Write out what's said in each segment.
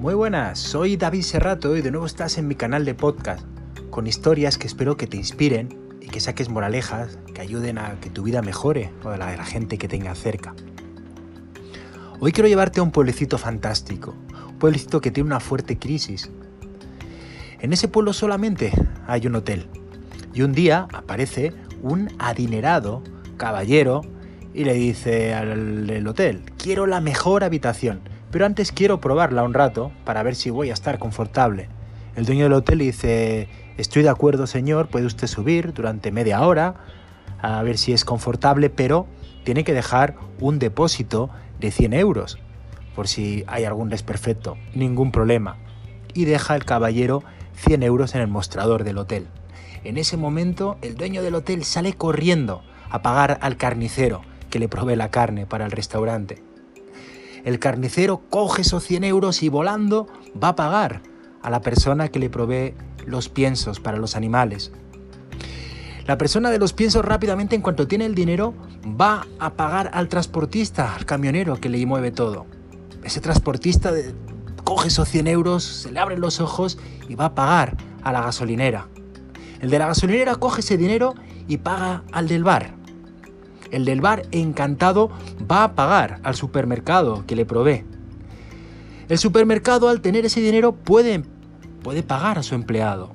Muy buenas, soy David Serrato y de nuevo estás en mi canal de podcast, con historias que espero que te inspiren y que saques moralejas que ayuden a que tu vida mejore o a la de la gente que tengas cerca. Hoy quiero llevarte a un pueblecito fantástico, un pueblecito que tiene una fuerte crisis. En ese pueblo solamente hay un hotel y un día aparece un adinerado caballero y le dice al hotel, quiero la mejor habitación pero antes quiero probarla un rato para ver si voy a estar confortable. El dueño del hotel dice, estoy de acuerdo señor, puede usted subir durante media hora a ver si es confortable, pero tiene que dejar un depósito de 100 euros, por si hay algún desperfecto, ningún problema. Y deja el caballero 100 euros en el mostrador del hotel. En ese momento el dueño del hotel sale corriendo a pagar al carnicero que le provee la carne para el restaurante el carnicero coge esos 100 euros y volando va a pagar a la persona que le provee los piensos para los animales. La persona de los piensos rápidamente en cuanto tiene el dinero va a pagar al transportista, al camionero que le mueve todo. Ese transportista coge esos 100 euros, se le abren los ojos y va a pagar a la gasolinera. El de la gasolinera coge ese dinero y paga al del bar. El del bar encantado va a pagar al supermercado que le provee. El supermercado al tener ese dinero puede, puede pagar a su empleado.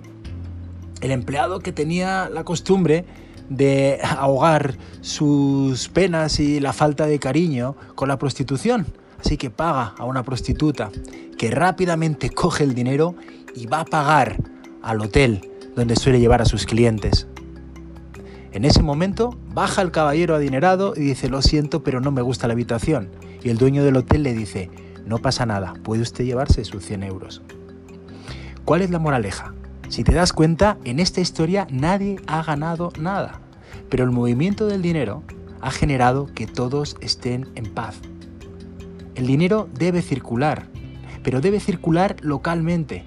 El empleado que tenía la costumbre de ahogar sus penas y la falta de cariño con la prostitución. Así que paga a una prostituta que rápidamente coge el dinero y va a pagar al hotel donde suele llevar a sus clientes. En ese momento baja el caballero adinerado y dice, lo siento, pero no me gusta la habitación. Y el dueño del hotel le dice, no pasa nada, puede usted llevarse sus 100 euros. ¿Cuál es la moraleja? Si te das cuenta, en esta historia nadie ha ganado nada, pero el movimiento del dinero ha generado que todos estén en paz. El dinero debe circular, pero debe circular localmente.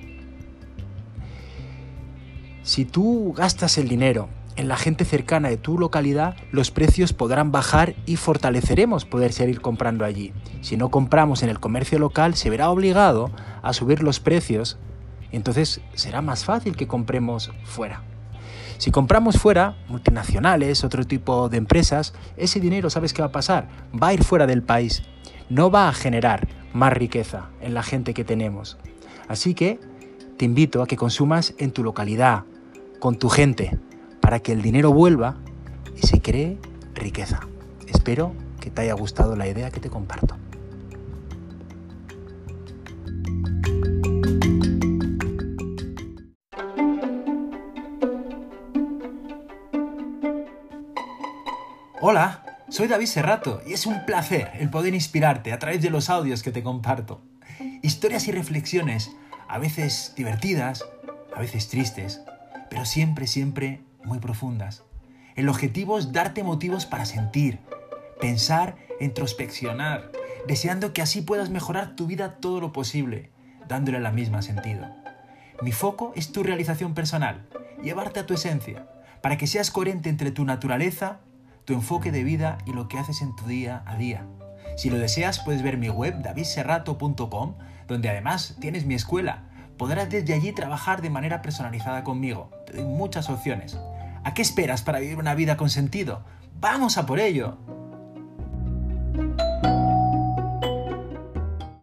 Si tú gastas el dinero en la gente cercana de tu localidad los precios podrán bajar y fortaleceremos poder seguir comprando allí. Si no compramos en el comercio local se verá obligado a subir los precios, entonces será más fácil que compremos fuera. Si compramos fuera, multinacionales, otro tipo de empresas, ese dinero, ¿sabes qué va a pasar? Va a ir fuera del país. No va a generar más riqueza en la gente que tenemos. Así que te invito a que consumas en tu localidad, con tu gente, para que el dinero vuelva y se cree riqueza. Espero que te haya gustado la idea que te comparto. Hola, soy David Serrato y es un placer el poder inspirarte a través de los audios que te comparto. Historias y reflexiones, a veces divertidas, a veces tristes, pero siempre, siempre muy profundas. El objetivo es darte motivos para sentir, pensar, introspeccionar, deseando que así puedas mejorar tu vida todo lo posible, dándole la misma sentido. Mi foco es tu realización personal, llevarte a tu esencia, para que seas coherente entre tu naturaleza, tu enfoque de vida y lo que haces en tu día a día. Si lo deseas, puedes ver mi web davidserrato.com, donde además tienes mi escuela. Podrás desde allí trabajar de manera personalizada conmigo. Te doy muchas opciones. ¿A qué esperas para vivir una vida con sentido? ¡Vamos a por ello!